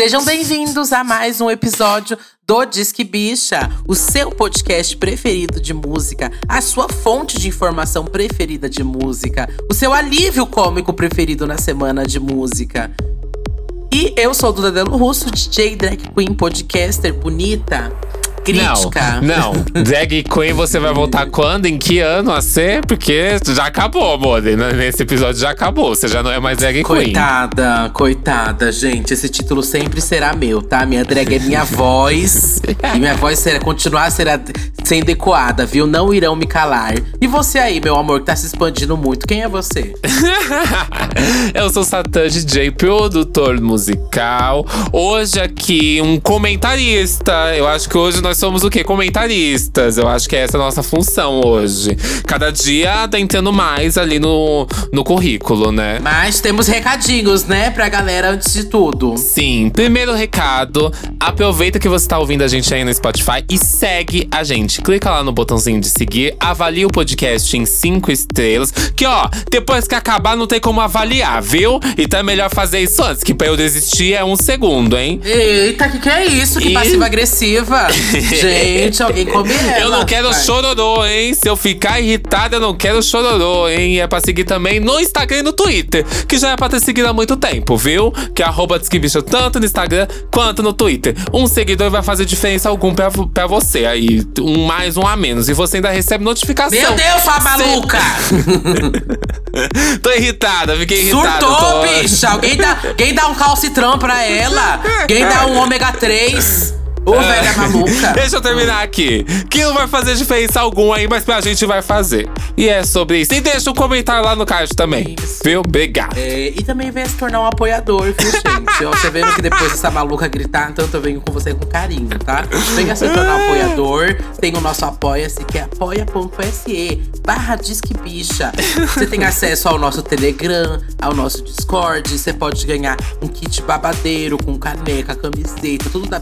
Sejam bem-vindos a mais um episódio do Disque Bicha, o seu podcast preferido de música, a sua fonte de informação preferida de música, o seu alívio cômico preferido na semana de música. E eu sou Duda Delo Russo, DJ, drag queen, podcaster, bonita crítica. Não, não. Drag Queen você vai voltar quando? Em que ano a ser? Porque já acabou, amor. Nesse episódio já acabou. Você já não é mais Drag Queen. Coitada, coitada, gente. Esse título sempre será meu, tá? Minha drag é minha voz. e minha voz será, continuar será sendo ecoada, viu? Não irão me calar. E você aí, meu amor, que tá se expandindo muito. Quem é você? Eu sou Satã DJ, produtor musical. Hoje aqui, um comentarista. Eu acho que hoje nós somos o quê? Comentaristas. Eu acho que essa é a nossa função hoje. Cada dia tá entrando mais ali no, no currículo, né? Mas temos recadinhos, né, pra galera antes de tudo. Sim. Primeiro recado: aproveita que você tá ouvindo a gente aí no Spotify e segue a gente. Clica lá no botãozinho de seguir, avalia o podcast em cinco estrelas. Que ó, depois que acabar não tem como avaliar, viu? Então é melhor fazer isso antes, que pra eu desistir é um segundo, hein? Eita, que que é isso? Que E- passiva-agressiva. Gente, alguém come ela. Eu não quero vai. chororô, hein? Se eu ficar irritada, eu não quero chororô, hein? E é pra seguir também no Instagram e no Twitter, que já é pra ter seguido há muito tempo, viu? Que é arroba Disquebicha tanto no Instagram quanto no Twitter. Um seguidor vai fazer diferença algum pra, pra você aí. Um mais, um a menos. E você ainda recebe notificação. Meu Deus, sua maluca! Tô irritada, fiquei irritada. Surtou, tô... bicha! Alguém dá, alguém dá um calcitrão pra ela! Alguém dá um ômega 3! Ô, velha maluca! Deixa eu terminar aqui. Que não vai fazer diferença alguma aí, mas pra gente vai fazer. E é sobre isso. E deixa um comentário lá no card também. Isso. Viu? Obrigado. É, e também venha se tornar um apoiador, viu, gente? Ó, Você vendo que depois dessa maluca gritar, tanto eu venho com você com carinho, tá? Venha se tornar um apoiador. Tem o nosso Apoia-se, que é apoia.se barra Disque Bicha. Você tem acesso ao nosso Telegram, ao nosso Discord. Você pode ganhar um kit babadeiro com caneca, camiseta, tudo da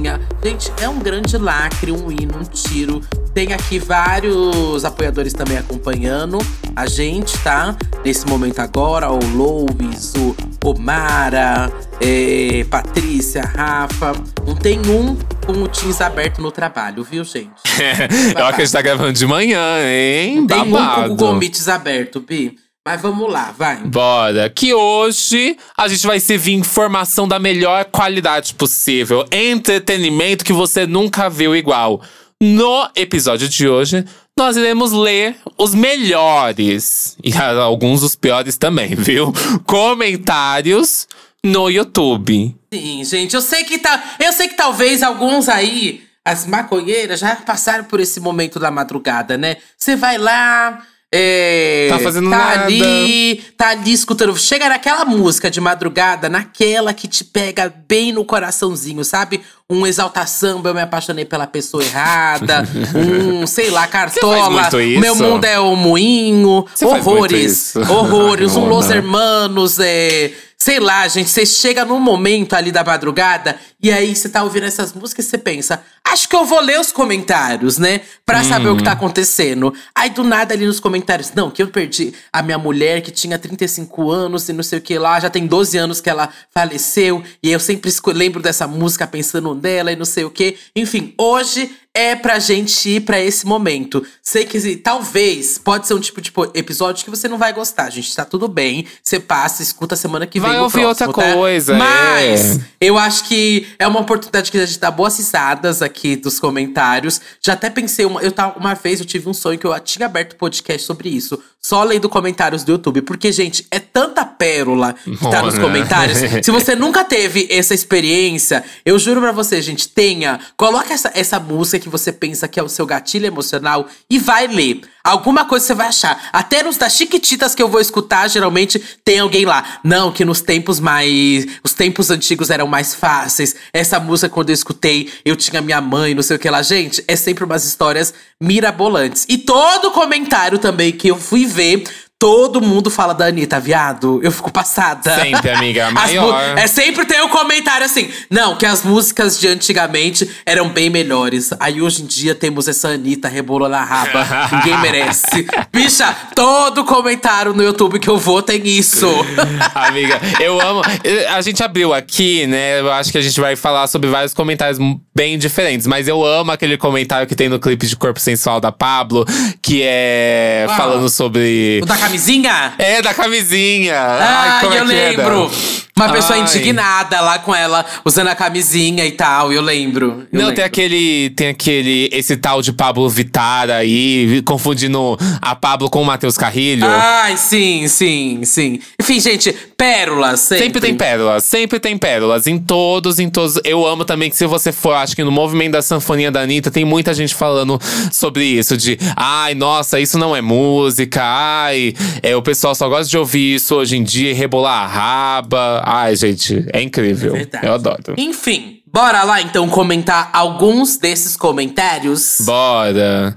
Bipopzinha. Gente, é um grande lacre, um hino, um tiro. Tem aqui vários apoiadores também acompanhando a gente, tá? Nesse momento agora, o Louis, o Omara, é, Patrícia, Rafa. Não tem um com o Teams aberto no trabalho, viu, gente? Eu acho que a gente tá gravando de manhã, hein? Não tem um com o. Google Meets aberto, Bi. Mas vamos lá, vai. Bora, que hoje a gente vai servir informação da melhor qualidade possível. Entretenimento que você nunca viu igual. No episódio de hoje, nós iremos ler os melhores e alguns dos piores também, viu? Comentários no YouTube. Sim, gente, eu sei que tá. Eu sei que talvez alguns aí, as maconheiras, já passaram por esse momento da madrugada, né? Você vai lá. É, Tá fazendo tá nada. ali, tá ali escutando. Chega naquela música de madrugada, naquela que te pega bem no coraçãozinho, sabe? Um exalta samba, eu me apaixonei pela pessoa errada. um, sei lá, cartola. Meu mundo é o moinho. Você horrores. Horrores. um. Los Hermanos, é. Sei lá, gente, você chega num momento ali da madrugada e aí você tá ouvindo essas músicas e você pensa, acho que eu vou ler os comentários, né? Pra saber o que Hum. tá acontecendo. Aí do nada ali nos comentários, não, que eu perdi a minha mulher que tinha 35 anos e não sei o que lá, já tem 12 aanos que ela faleceu e eu sempre lembro dessa música pensando nela e não sei o que. Enfim, hoje é pra gente ir pra esse momento. Sei que talvez pode ser um tipo de episódio que você não vai gostar, gente. Tá tudo bem. Você passa, escuta semana que vem. Vai ouvir outra próximo, tá? coisa, Mas é. eu acho que é uma oportunidade que a gente dá boas risadas aqui dos comentários. Já até pensei, uma, eu tava, uma vez eu tive um sonho que eu tinha aberto podcast sobre isso. Só lendo comentários do YouTube. Porque, gente, é tanta pérola que tá nos Mona. comentários. Se você nunca teve essa experiência, eu juro pra você, gente, tenha. Coloca essa, essa música que você pensa que é o seu gatilho emocional e vai ler. Alguma coisa você vai achar. Até nos das Chiquititas que eu vou escutar, geralmente tem alguém lá. Não, que nos tempos mais. Os tempos antigos eram mais fáceis. Essa música, quando eu escutei, eu tinha minha mãe, não sei o que lá. Gente, é sempre umas histórias mirabolantes. E todo comentário também que eu fui ver. Todo mundo fala da Anitta, viado. Eu fico passada. Sempre, amiga. Maior. É sempre tem um comentário assim. Não, que as músicas de antigamente eram bem melhores. Aí hoje em dia temos essa Anitta rebolando a raba. Ninguém merece. Bicha, todo comentário no YouTube que eu vou tem isso. Amiga, eu amo. A gente abriu aqui, né? Eu acho que a gente vai falar sobre vários comentários bem diferentes. Mas eu amo aquele comentário que tem no clipe de Corpo Sensual da Pablo, que é Qual? falando sobre. o da camisinha? É, da camisinha. Ah, Ai, como é eu era? lembro. Uma pessoa Ai. indignada lá com ela, usando a camisinha e tal. Eu lembro. eu Não, lembro. tem aquele. Tem aquele. Esse tal de Pablo Vittar aí, confundindo a Pablo com o Matheus Carrilho. Ai, sim, sim, sim. Enfim, gente, pérolas. Sempre, Sempre tem pérolas, sempre tem pérolas. Em todos, em todos. Eu amo também que se você for, acho que no movimento da sanfoninha da Anitta, tem muita gente falando sobre isso. De, ai, nossa, isso não é música. Ai, é, o pessoal só gosta de ouvir isso hoje em dia, rebolar a raba. Ai, gente, é incrível. Verdade. Eu adoro. Enfim, bora lá então comentar alguns desses comentários. Bora.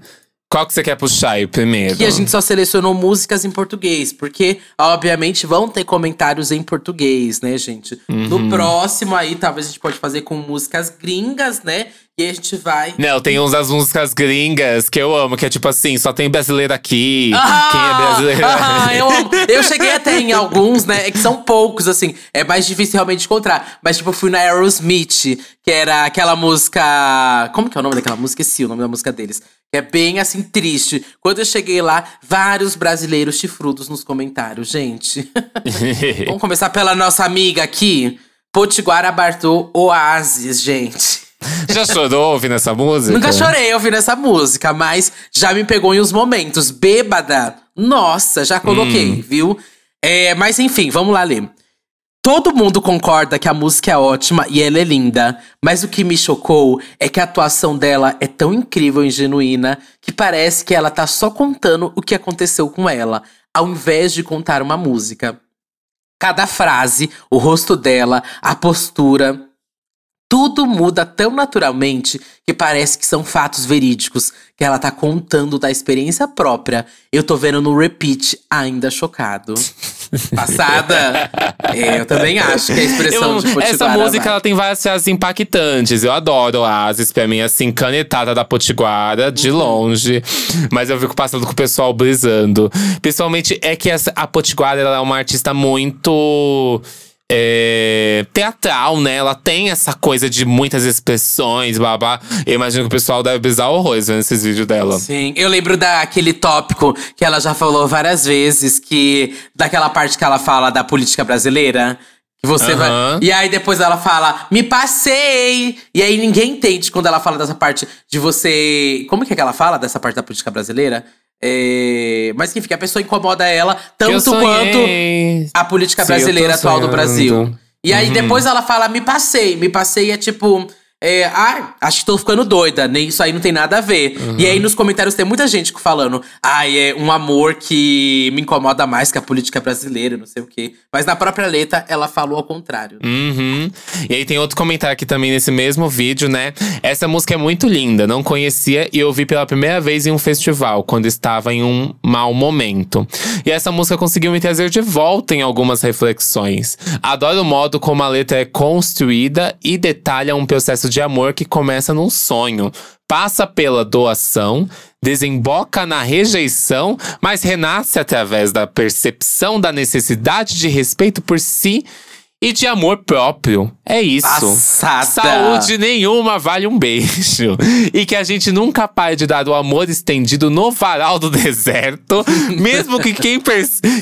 Qual que você quer puxar aí primeiro? Que a gente só selecionou músicas em português, porque, obviamente, vão ter comentários em português, né, gente? Uhum. No próximo aí, talvez a gente pode fazer com músicas gringas, né? E a gente vai. Não, tem uns das músicas gringas que eu amo, que é tipo assim, só tem brasileiro aqui. Quem é brasileiro? Ah, eu amo. Eu cheguei até em alguns, né? É que são poucos, assim. É mais difícil realmente encontrar. Mas, tipo, eu fui na Aerosmith, que era aquela música. Como que é o nome daquela música? Esqueci o nome da música deles. É bem assim, triste. Quando eu cheguei lá, vários brasileiros chifrudos nos comentários, gente. Vamos começar pela nossa amiga aqui. Potiguara Bartô Oasis, gente. Já chorou ouvindo essa música? Nunca chorei ouvindo essa música, mas já me pegou em uns momentos. Bêbada, nossa, já coloquei, viu? É, mas enfim, vamos lá ler. Todo mundo concorda que a música é ótima e ela é linda, mas o que me chocou é que a atuação dela é tão incrível e genuína que parece que ela tá só contando o que aconteceu com ela, ao invés de contar uma música. Cada frase, o rosto dela, a postura, tudo muda tão naturalmente que parece que são fatos verídicos, que ela tá contando da experiência própria. Eu tô vendo no repeat, ainda chocado. Passada? É, eu também acho que a expressão Eu- de Potiguara essa música vai. ela tem várias frases impactantes. Eu adoro Oasis, pra mim, assim, canetada da Potiguara, de Uhum. longe. Mas eu fico passando com o pessoal brisando. Principalmente é que essa, a Potiguara ela é uma artista muito. É, teatral, né? Ela tem essa coisa de muitas expressões, blá. Eu imagino que o pessoal deve brisar horrores vendo esses vídeos dela. Sim, eu lembro daquele tópico que ela já falou várias vezes, que daquela parte que ela fala da política brasileira. Que você vai. Aham. E aí depois ela fala, me passei! E aí ninguém entende quando ela fala dessa parte de você. Como que é que ela fala dessa parte da política brasileira? É... Mas enfim, que a pessoa incomoda ela tanto quanto a política Sim, brasileira atual do. Brasil. E aí Uhum. depois ela fala, me passei. Me passei é tipo. É, ah, acho que tô ficando doida, nem isso aí não tem nada a ver. Uhum. E aí nos comentários tem muita gente falando, ai, é um amor que me incomoda mais que a política brasileira, não sei o quê. Mas na própria letra ela falou ao contrário. Uhum. E aí tem outro comentário aqui também nesse mesmo vídeo, né? Essa música é muito linda, não conhecia e ouvi pela primeira vez em um festival, quando estava em um mau momento. E essa música conseguiu me trazer de volta em algumas reflexões. Adoro o modo como a letra é construída e detalha um processo de amor que começa num sonho. Passa pela doação, desemboca na rejeição, mas renasce através da percepção da necessidade de respeito por si e de amor próprio. É isso. Passada. Saúde nenhuma vale um beijo. E que a gente nunca pare de dar o amor estendido no varal do deserto, mesmo que quem,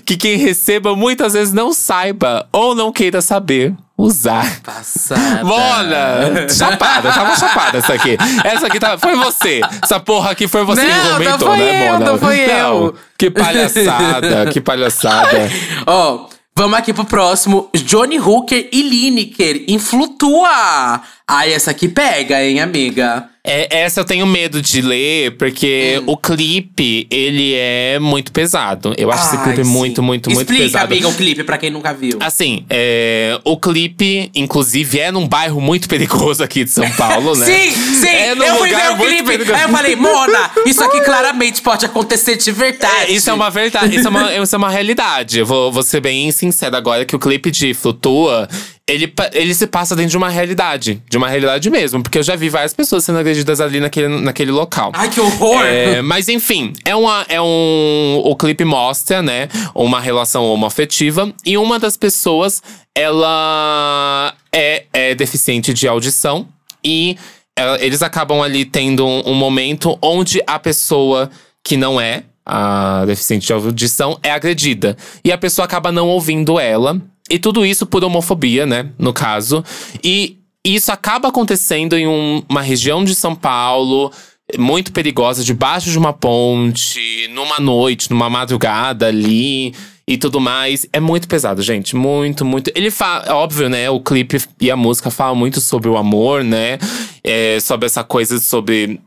que quem receba muitas vezes não saiba ou não queira saber usar. Passada. Mona! Chapada, tava chapada essa aqui. Essa aqui tá, foi você. Essa porra aqui foi você Não, que não foi né, eu, Mona? não foi eu. Que palhaçada, que palhaçada. Ó, vamos aqui pro próximo. Johnny Hooker e Lineker em Flutua. Ai, essa aqui pega, hein, amiga? É, essa eu tenho medo de ler, porque Hum. o clipe, ele é muito pesado. Eu acho esse Ai, clipe sim. muito, muito, muito Explica, pesado. amiga, o clipe, pra quem nunca viu. Assim, é, o clipe, inclusive, é num bairro muito perigoso aqui de São Paulo, né? Sim, sim! É num eu fui lugar ver o muito clipe, perigoso. aí eu falei, Mona, isso aqui claramente pode acontecer de verdade. É, isso é uma verdade, isso é uma, isso é uma realidade. Eu vou, vou ser bem sincero agora que o clipe de Flutua, ele, ele se passa dentro de uma realidade. De uma realidade mesmo. Porque eu já vi várias pessoas sendo agredidas ali naquele, naquele local. Ai, que horror! É, mas enfim, é, uma, é um. O clipe mostra, né, uma relação homoafetiva. E uma das pessoas, ela é, é deficiente de audição. E ela- eles acabam ali tendo um, um momento onde a pessoa que não é a deficiente de audição é agredida. E a pessoa acaba não ouvindo ela. E tudo isso por homofobia, né? No caso. E isso acaba acontecendo em um- uma região de São Paulo muito perigosa, debaixo de uma ponte, numa noite, numa madrugada ali e tudo mais. É muito pesado, gente. Muito, muito. Ele fala, óbvio, né? O clipe e a música falam muito sobre o amor, né? É, sobre essa coisa sobre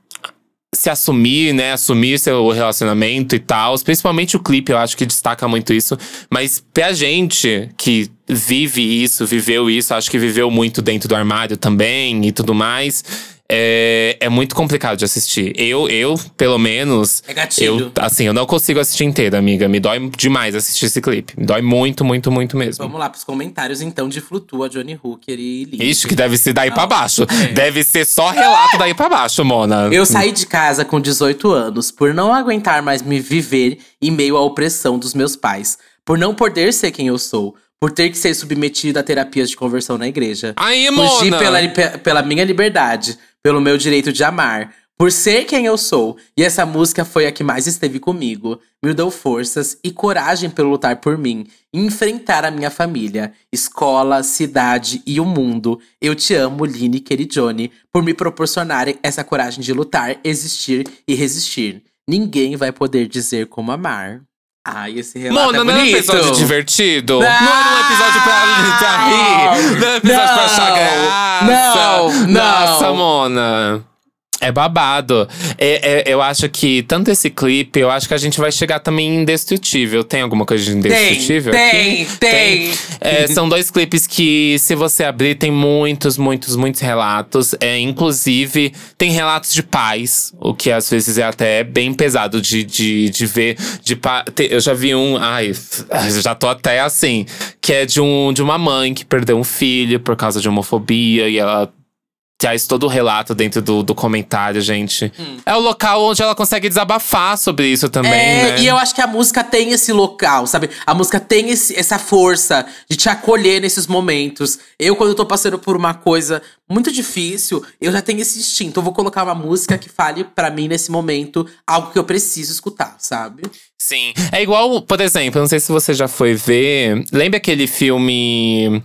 se assumir, né? Assumir seu relacionamento e tal. Principalmente o clipe, eu acho que destaca muito isso. Mas pra gente que vive isso, viveu isso, acho que viveu muito dentro do armário também e tudo mais. É, é muito complicado de assistir. Eu, eu, pelo menos. É gatilho. Eu, assim, eu não consigo assistir inteiro, amiga. Me dói demais assistir esse clipe. Me dói muito, muito, muito mesmo. Vamos lá pros comentários, então, de Flutua, Johnny Hooker e Link. Ixi, que deve ser daí pra Não. baixo. É. Deve ser só relato daí pra baixo, Mona. Eu saí de casa com 18 anos por não aguentar mais me viver em meio à opressão dos meus pais, por não poder ser quem eu sou, por ter que ser submetido a terapias de conversão na igreja. Aí, Fugir Mona! pela, pe- pela minha liberdade, pelo meu direito de amar, por ser quem eu sou. E essa música foi a que mais esteve comigo. Me deu forças e coragem pelo lutar por mim enfrentar a minha família, escola, cidade e o mundo. Eu te amo, e Johnny, por me proporcionarem essa coragem de lutar, existir e resistir. Ninguém vai poder dizer como amar. Ai, esse relato Mona, é não é um episódio divertido? Não, Não! era um episódio pra, pra rir? Não é um episódio pra achar Não! graça? Não! Nossa, Mona. É babado. É, é- eu acho que tanto esse clipe, eu acho que a gente vai chegar também em Indestrutível. Tem alguma coisa de Tem, Indestrutível tem, aqui? tem. É, são dois clipes que, se você abrir, tem muitos, muitos, muitos relatos. É, inclusive, tem relatos de pais, o que às vezes é até bem pesado de, de, de ver. De eu já vi um. Ai, já tô até assim. Que é de, um, de uma mãe que perdeu um filho por causa de homofobia e ela. Traz todo o relato dentro do, do comentário, gente. É o local onde ela consegue desabafar sobre isso também, É, né? e eu acho que a música tem esse local, sabe? A música tem esse- essa força de te acolher nesses momentos. Eu, quando eu tô passando por uma coisa muito difícil, eu já tenho esse instinto. Eu vou colocar uma música que fale pra mim nesse momento algo que eu preciso escutar, sabe? Sim. É igual, por exemplo, não sei se você já foi ver. Lembra aquele filme.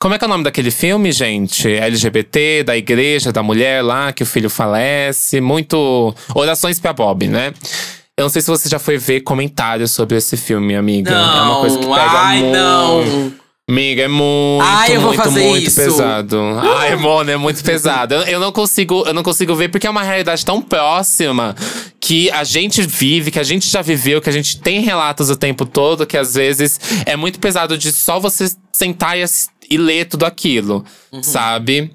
Como é que é o nome daquele filme, gente? LGBT, da igreja, da mulher lá, que o filho falece. Muito. Orações pra Bob, né? Eu não sei se você já foi ver comentários sobre esse filme, amiga. é uma coisa que pega ai, muito. não. Amiga, é muito, Ai, eu vou muito, fazer muito isso. pesado. Ai, Mona, é muito pesado. Eu, eu não consigo, eu não consigo ver porque é uma realidade tão próxima que a gente vive, que a gente já viveu, que a gente tem relatos o tempo todo, que às vezes é muito pesado de só você sentar e, ass- e ler tudo aquilo, sabe?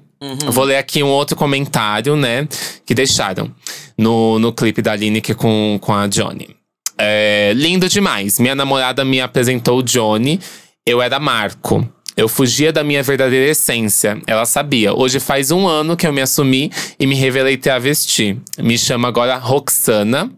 Vou ler aqui um outro comentário, né? Que deixaram no, no clipe da Lineker com, com a Johnny. É, lindo demais. Minha namorada me apresentou o Johnny. Eu era Marco. Eu fugia da minha verdadeira essência. Ela sabia. Hoje faz um ano que eu me assumi e me revelei travesti. Me chamo agora Roxana.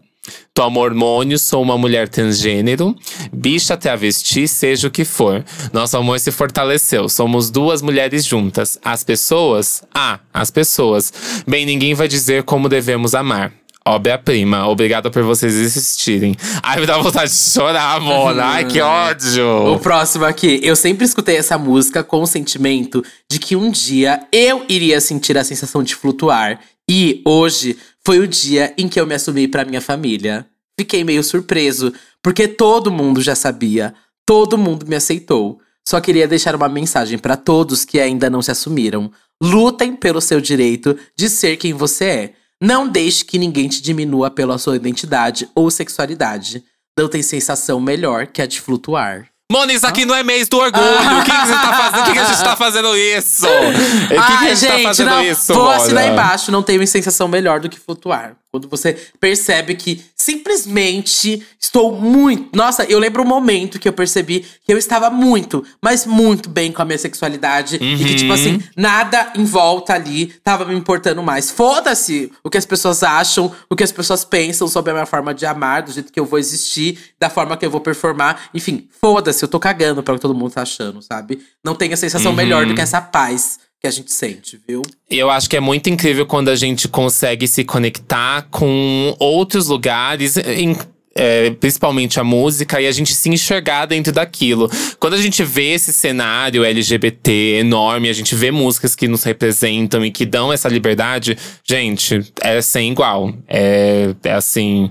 Tomo hormônio, sou uma mulher transgênero, bicha travesti, seja o que for. Nosso amor se fortaleceu. Somos duas mulheres juntas. As pessoas? Ah, as pessoas. Bem, ninguém vai dizer como devemos amar. Obra-prima. Obrigada por vocês existirem. Ai, me dá vontade de chorar, Mona. Ai, que O ódio. próximo aqui. Eu sempre escutei essa música com o sentimento de que um dia eu iria sentir a sensação de flutuar. E hoje foi o dia em que eu me assumi pra minha família. Fiquei meio surpreso, porque todo mundo já sabia. Todo mundo me aceitou. Só queria deixar uma mensagem pra todos que ainda não se assumiram. Lutem pelo seu direito de ser quem você é. Não deixe que ninguém te diminua pela sua identidade ou sexualidade. Não tem sensação melhor que a de flutuar. Mona, isso aqui não é mês do orgulho. O que, que você tá fazendo? O que, que a gente tá fazendo isso? O que, que a Ai, gente, tá fazendo não, isso, Vou Mona? assinar embaixo, não tem uma sensação melhor do que flutuar. Quando você percebe que simplesmente estou muito. Nossa, eu lembro um momento que eu percebi que eu estava muito, mas muito bem com a minha sexualidade. E que, tipo Uhum. assim, nada em volta ali tava me importando mais. Foda-se o que as pessoas acham, o que as pessoas pensam sobre a minha forma de amar, do jeito que eu vou existir, da forma que eu vou performar. Enfim, foda-se, eu tô cagando pra o que todo mundo tá achando, sabe? Não tem a sensação melhor Uhum. do que essa paz que a gente sente, viu? Eu acho que é muito incrível quando a gente consegue se conectar com outros lugares, em- é, principalmente a música, e a gente se enxergar dentro daquilo. Quando a gente vê esse cenário LGBT enorme, a gente vê músicas que nos representam e que dão essa liberdade, gente, é sem igual. É, é assim.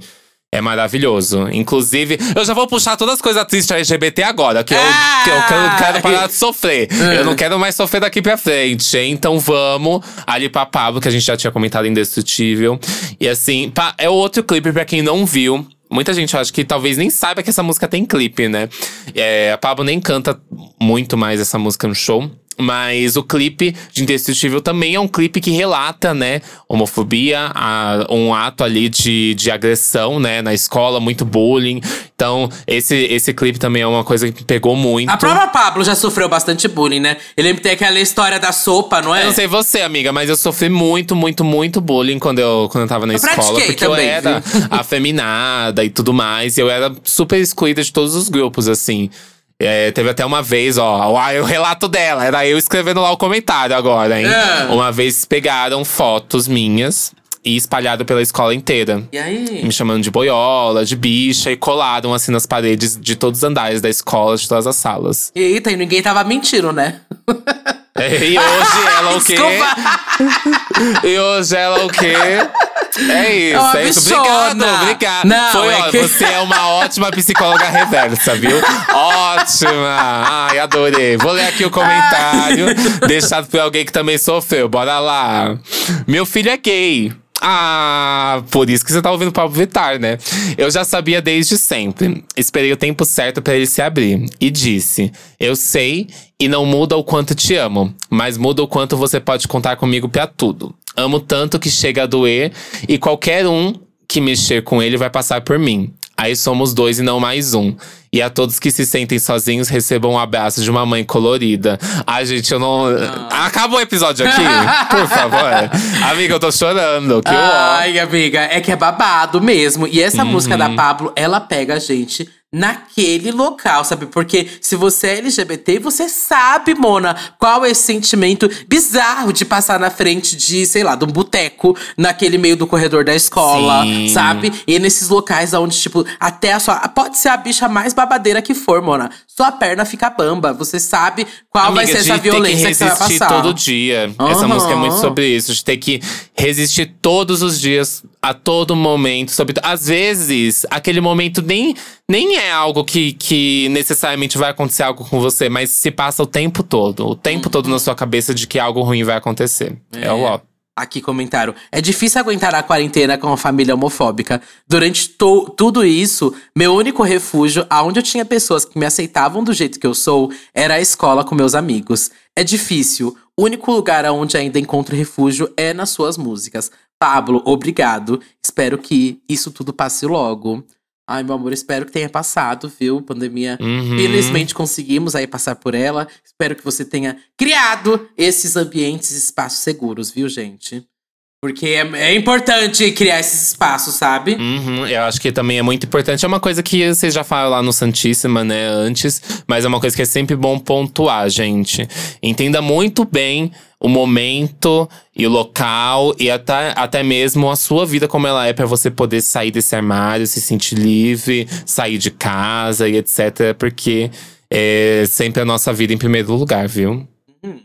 É maravilhoso. Inclusive, eu já vou puxar todas as coisas tristes LGBT agora, que eu, que eu quero, quero parar de sofrer. Eu não quero mais sofrer daqui pra frente. hein? Então vamos ali pra Pablo, que a gente já tinha comentado Indestrutível. E assim, é outro clipe pra quem não viu. Muita gente acha que talvez nem saiba que essa música tem clipe, né? É, a Pablo nem canta muito mais essa música no show. Mas o clipe de Indestrutível também é um clipe que relata, né, homofobia, a- um ato ali de, de agressão, né, na escola, muito bullying. Então, esse, esse clipe também é uma coisa que pegou muito. A própria Pablo já sofreu bastante bullying, né? Eu lembro que tem aquela história da sopa, não é? Eu não sei você, amiga, mas eu sofri muito, muito, muito bullying quando eu, quando eu tava na Eu escola. Porque também, eu era afeminada e tudo mais. E eu era super excluída de todos os grupos, assim. É, teve até uma vez, ó, o- o relato dela, era eu escrevendo lá o comentário agora, hein? É. Uma vez pegaram fotos minhas e espalharam pela escola inteira. E aí? Me chamando de boiola, de bicha, e colaram assim nas paredes de todos os andares da escola, de todas as salas. Eita, e ninguém tava mentindo, né? E hoje ela o quê? Desculpa. E hoje ela o quê? É isso, É é isso. Obrigado, obrigado. Não, Foi, é ó, que- Você é uma ótima psicóloga reversa, viu? Ótima! Ai, adorei. Vou ler aqui o comentário deixado por alguém que também sofreu. Bora lá. Meu filho é gay. Ah, por isso que você tá ouvindo o Pablo Vittar, né? Eu já sabia desde sempre. Esperei o tempo certo pra ele se abrir. E disse: Eu sei e não muda o quanto te amo, mas muda o quanto você pode contar comigo pra tudo. Amo tanto que chega a doer e qualquer um que mexer com ele vai passar por mim. Aí somos dois e não mais um. E a todos que se sentem sozinhos, recebam um abraço de uma mãe colorida. Ai, gente, eu não. Acabou o episódio aqui? Por favor. Amiga, eu tô chorando. Que ó. Ai, amiga, é que é babado mesmo. E essa música Uhum. da Pablo, ela pega a gente naquele local, sabe? Porque se você é LGBT, você sabe, Mona, qual é esse sentimento bizarro de passar na frente de, sei lá, de um boteco, naquele meio do corredor da escola, Sim. sabe? E nesses locais onde, tipo, até a sua. Pode ser a bicha mais babadeira que for, Mona. Sua perna fica bamba. Você sabe qual vai Amiga, ser de essa violência que, que você vai resistir passar. todo dia. Essa Aham. música é muito sobre isso, de ter que resistir todos os dias, a todo momento. Sobre, às vezes, aquele momento nem, nem é algo que, que necessariamente vai acontecer algo com você, mas se passa o tempo todo. O tempo todo na sua cabeça de que algo ruim vai acontecer. É, o ó. Aqui, comentário. É difícil aguentar a quarentena com a família homofóbica. Durante tudo isso, meu único refúgio, aonde eu tinha pessoas que me aceitavam do jeito que eu sou, era a escola com meus amigos. É difícil. O único lugar onde ainda encontro refúgio é nas suas músicas. Pablo, obrigado. Espero que isso tudo passe logo. Ai, meu amor, espero que tenha passado, viu? Pandemia. Uhum. Felizmente conseguimos aí passar por ela. Espero que você tenha criado esses ambientes, espaços seguros, viu, gente? Porque é, é importante criar esses espaços, sabe? Uhum, eu acho que também é muito importante. É uma coisa que vocês já falaram lá no Santíssima, né, antes. Mas é uma coisa que é sempre bom pontuar, gente. Entenda muito bem o momento e o local e até, até mesmo a sua vida como ela é pra você poder sair desse armário, se sentir livre, sair de casa e etc. Porque é sempre a nossa vida em primeiro lugar, viu?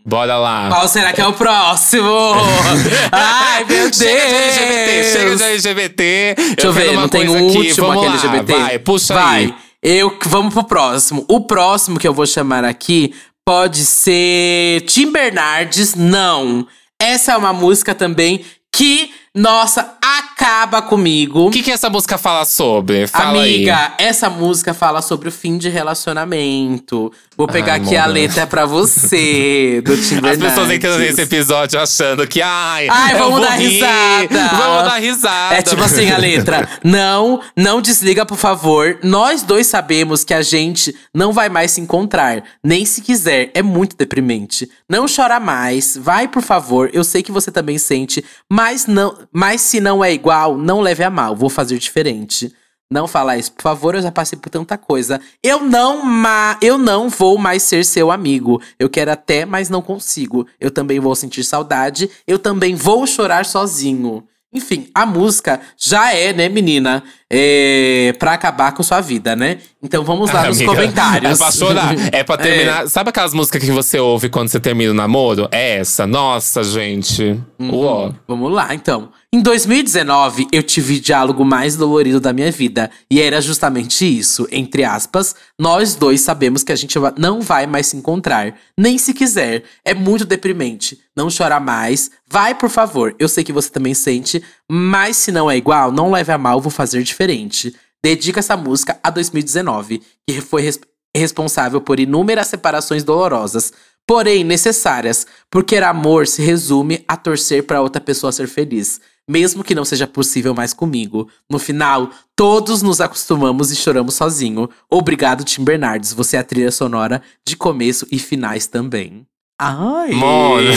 Bora lá. Qual será que é o próximo? Ai, meu Deus! Chega de LGBT, chega de LGBT. Deixa eu ver, quero uma não tem um aqui. último Vamos lá, LGBT? Vai, puxa Vai. aí. Eu, vamos pro próximo. O próximo que eu vou chamar aqui, Pode ser Tim Bernardes, não. Essa é uma música também que, nossa, acaba comigo. O que, que essa música fala sobre? Fala Amiga, aí. essa música fala sobre o fim de relacionamento. Vou pegar Ai, aqui a letra pra você, do As pessoas entrando nesse episódio achando que, ai, Ai, vamos dar rir, risada. Vamos dar risada. É tipo assim a letra. Não, não desliga, por favor. Nós dois sabemos que a gente não vai mais se encontrar. Nem se quiser. É muito deprimente. Não chora mais. Vai, por favor. Eu sei que você também sente. Mas, não, mas se não é igual, não leve a mal. Vou fazer diferente. Não fala isso, por favor, eu já passei por tanta coisa. Eu não, ma eu não vou mais ser seu amigo. Eu quero até, mas não consigo. Eu também vou sentir saudade. Eu também vou chorar sozinho. Enfim, a música já é, né, menina? É pra acabar com sua vida, né? Então vamos lá nos Amiga, comentários. É pra chorar. É pra terminar. Sabe aquelas músicas que você ouve quando você termina o namoro? É essa. Nossa, gente. Uó. Vamos lá, então. Em 2019, eu tive o diálogo mais dolorido da minha vida. E era justamente isso. Entre aspas, nós dois sabemos que a gente não vai mais se encontrar. Nem se quiser. É muito deprimente. Não chora mais. Vai, por favor. Eu sei que você também sente. Mas se não é igual, não leve a mal, vou fazer diferente. Dedica essa música a 2019, que foi res- responsável por inúmeras separações dolorosas, porém necessárias, porque amor se resume a torcer para outra pessoa ser feliz, mesmo que não seja possível mais comigo. No final, todos nos acostumamos e choramos sozinho. Obrigado, Tim Bernardes, você é a trilha sonora de começo e finais também. Ai! Mona.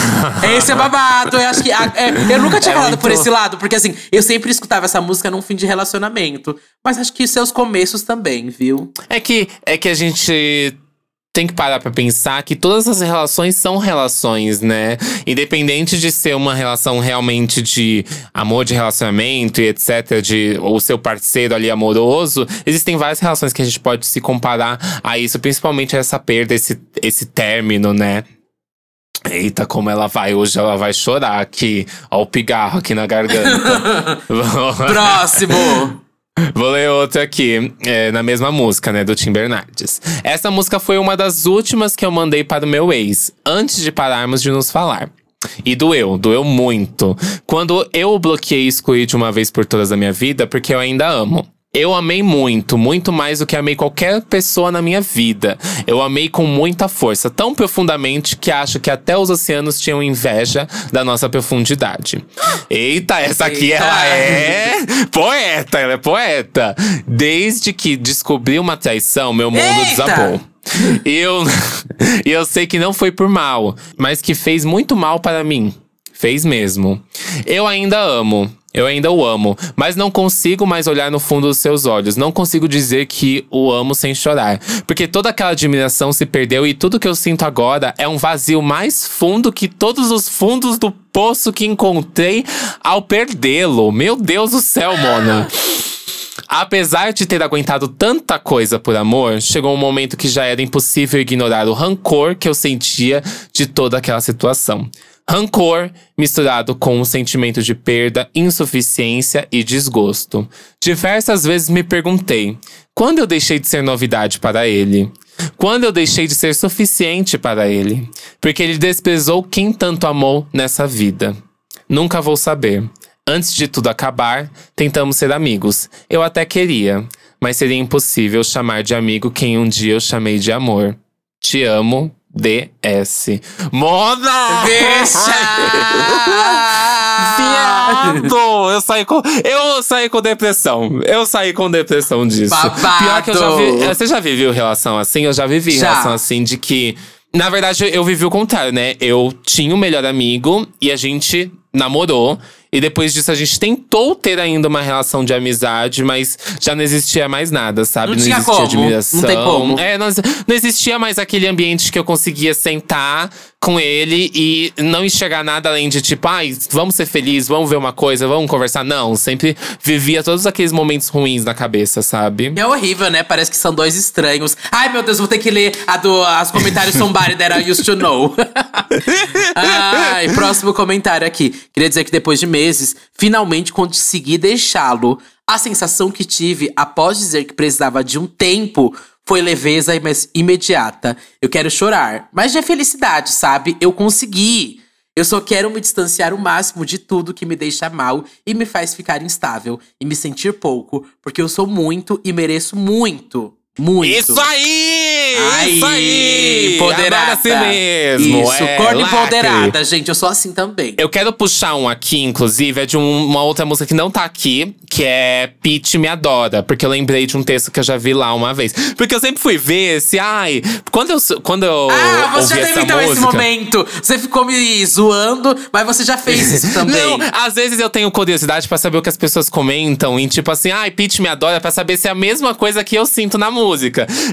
Esse é babado. Eu acho que. é, eu nunca tinha É falado muito- por esse lado, porque assim, eu sempre escutava essa música num fim de relacionamento. Mas acho que seus começos também, viu? É que, é que a gente tem que parar pra pensar que todas as relações são relações, né? Independente de ser uma relação realmente de amor de relacionamento e etc, de o seu parceiro ali amoroso, existem várias relações que a gente pode se comparar a isso, principalmente a essa perda, esse, esse término, né? Eita, como ela vai hoje, ela vai chorar aqui. Ó, o pigarro aqui na garganta. Próximo! Vou ler outra aqui, é, na mesma música, né, do Tim Bernardes. Essa música foi uma das últimas que eu mandei para o meu ex, antes de pararmos de nos falar. E doeu, doeu muito. Quando eu o bloqueei e excluí de uma vez por todas da minha vida, porque eu ainda amo. Eu amei muito, muito mais do que amei qualquer pessoa na minha vida. Eu amei com muita força, tão profundamente que acho que até os oceanos tinham inveja da nossa profundidade. Eita, essa aqui Eita. ela é poeta, ela é poeta. Desde que descobri uma traição, meu mundo Eita! desabou. E eu, e eu sei que não foi por mal, mas que fez muito mal para mim. Fez mesmo. Eu ainda amo. Eu ainda o amo, mas não consigo mais olhar no fundo dos seus olhos. Não consigo dizer que o amo sem chorar. Porque toda aquela admiração se perdeu e tudo que eu sinto agora é um vazio mais fundo que todos os fundos do poço que encontrei ao perdê-lo. Meu Deus do céu, Mona. Apesar de ter aguentado tanta coisa por amor, chegou um momento que já era impossível ignorar o rancor que eu sentia de toda aquela situação. Rancor misturado com um sentimento de perda, insuficiência e desgosto. Diversas vezes me perguntei: quando eu deixei de ser novidade para ele? Quando eu deixei de ser suficiente para ele? Porque ele desprezou quem tanto amou nessa vida. Nunca vou saber. Antes de tudo acabar, tentamos ser amigos. Eu até queria, mas seria impossível chamar de amigo quem um dia eu chamei de amor. Te amo, DS. Mona! Deixa! Viado! Eu saí com. Eu saí com depressão. Eu saí com depressão disso. Babado! Pior que eu já vi. Você já viveu relação assim? Eu já vivi Já. relação assim de que. Na verdade, eu vivi o contrário, né? Eu tinha um melhor amigo e a gente namorou. E depois disso, a gente tentou ter ainda uma relação de amizade, mas já não existia mais nada, sabe? Não tinha existia como, admiração. não tem como. É, não, não existia mais aquele ambiente que eu conseguia sentar com ele e não enxergar nada além de tipo, ai, vamos ser felizes, vamos ver uma coisa, vamos conversar. Não, sempre vivia todos aqueles momentos ruins na cabeça, sabe? É horrível, né? Parece que são dois estranhos. Ai, meu Deus, vou ter que ler a do, as comentários somebody that I used to know. Ai, próximo comentário aqui. Queria dizer que depois de meses, finalmente consegui deixá-lo. A sensação que tive após dizer que precisava de um tempo Foi leveza imediata. Eu quero chorar, mas de felicidade, sabe? Eu consegui. Eu só quero me distanciar o máximo de tudo que me deixa mal e me faz ficar instável e me sentir pouco, porque eu sou muito e mereço muito. Muito. Isso aí! Aí, isso aí! empoderada. Adoro assim mesmo. Isso, é, corno lacre. empoderada, gente. Eu sou assim também. Eu quero puxar um aqui, inclusive, é de um- uma outra música que não tá aqui, que é Pete Me Adora. Porque eu lembrei de um texto que eu já vi lá uma vez. Porque eu sempre fui ver esse, ai. Quando eu, quando eu Ah, você já teve então esse música. momento. Você ficou me zoando, mas você já fez isso também. Não, às vezes eu tenho curiosidade pra saber o que as pessoas comentam. E tipo assim, ai, Pete me adora, pra saber se é a mesma coisa que eu sinto na música.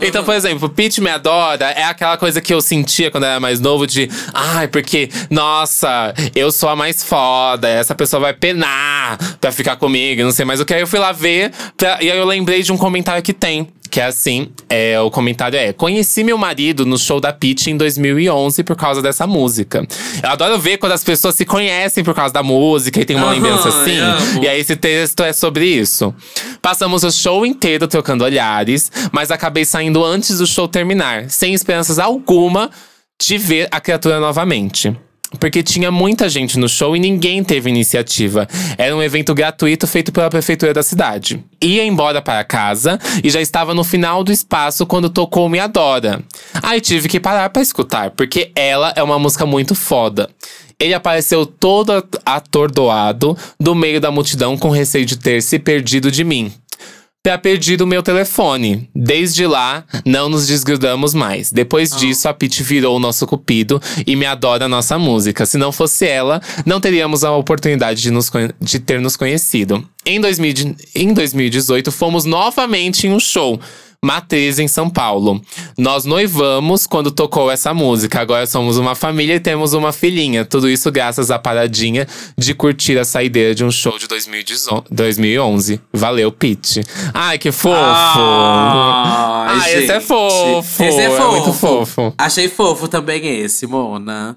Então, por exemplo, Pete me adora é aquela coisa que eu sentia quando eu era mais novo de, ai, porque, nossa, eu sou a mais foda, essa pessoa vai penar pra ficar comigo, não sei mais o que. Aí eu fui lá ver, pra- e aí eu lembrei de um comentário que tem. Que é assim, é, o comentário é: Conheci meu marido no show da Pitty em 2011 por causa dessa música. Eu adoro ver quando as pessoas se conhecem por causa da música e tem uma Aham, lembrança assim. E aí esse texto é sobre isso. Passamos o show inteiro trocando olhares, mas acabei saindo antes do show terminar, sem esperanças alguma de ver a criatura novamente. Porque tinha muita gente no show e ninguém teve iniciativa. Era um evento gratuito feito pela prefeitura da cidade. Ia embora para casa e já estava no final do espaço quando tocou Me Adora. Aí tive que parar para escutar, porque ela é uma música muito foda. Ele apareceu todo at- atordoado do meio da multidão com receio de ter se perdido de mim ter perdido o meu telefone. Desde lá, não nos desgrudamos mais. Depois disso, a Pete virou o nosso cupido e me adora a nossa música. Se não fosse ela, não teríamos a oportunidade de, nos, de ter nos conhecido. Em, 2000 de- em 2018, fomos novamente em um show. Matriz em São Paulo. Nós noivamos quando tocou essa música. Agora somos uma família e temos uma filhinha. Tudo isso graças à paradinha de curtir a saideira de um show de 2018 2011. Valeu, Pete. Ai, que fofo! Ai, Ah, esse é gente. fofo. Esse é É fofo. muito fofo. Achei fofo também esse, Mona.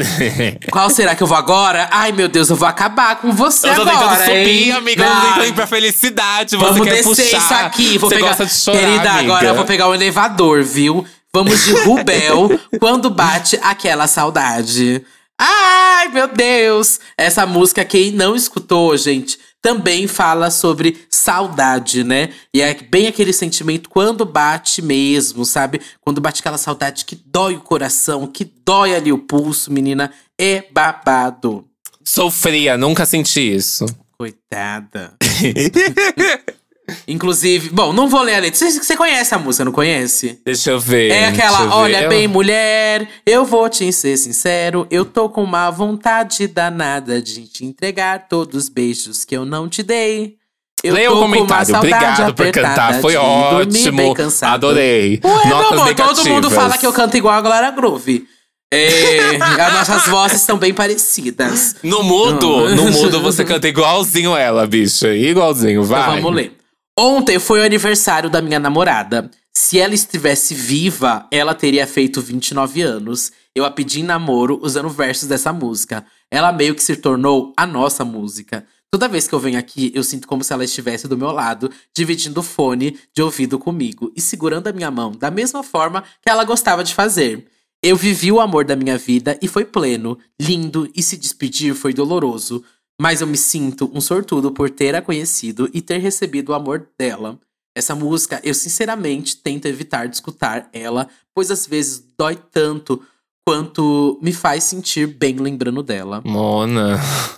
Qual será que eu vou agora? Ai, meu Deus, eu vou acabar com você Eu tô agora, tentando subir, hein? amiga. Eu tô tentando ir pra felicidade. Você Vamos quer descer puxar. isso aqui. Vou Você pegar... gosta de chorar, Querida, amiga. agora eu vou pegar o elevador, viu? Vamos de Rubel quando bate aquela saudade. Ai, meu Deus! Essa música, quem não escutou, gente, também fala sobre saudade, né? E é bem aquele sentimento quando bate mesmo, sabe? Quando bate aquela saudade que dói o coração, que dói ali o pulso, menina. É babado. Sou fria, nunca senti isso. Coitada. Inclusive, bom, não vou ler a letra. Você, conhece a música, não conhece? Deixa eu ver. É aquela, ver. olha Eu- bem, mulher, eu vou te ser sincero. Eu tô com uma vontade danada de te entregar todos os beijos que eu não te dei. Eu Leia o comentário. Obrigado por cantar. Foi ótimo. Adorei. Ué, meu Notas amor, negativas. todo mundo fala que eu canto igual a Glória Groove. É, as nossas vozes estão bem parecidas. No mudo, no mudo você canta igualzinho ela, bicha. Igualzinho, vai. Então vamos ler. Ontem foi o aniversário da minha namorada. Se ela estivesse viva, ela teria feito 29 anos. Eu a pedi em namoro usando versos dessa música. Ela meio que se tornou a nossa música. Toda vez que eu venho aqui, eu sinto como se ela estivesse do meu lado, dividindo o fone de ouvido comigo e segurando a minha mão, da mesma forma que ela gostava de fazer. Eu vivi o amor da minha vida e foi pleno, lindo e se despedir foi doloroso. Mas eu me sinto um sortudo por ter a conhecido e ter recebido o amor dela. Essa música, eu sinceramente tento evitar de escutar ela, pois às vezes dói tanto quanto me faz sentir bem lembrando dela. Mona.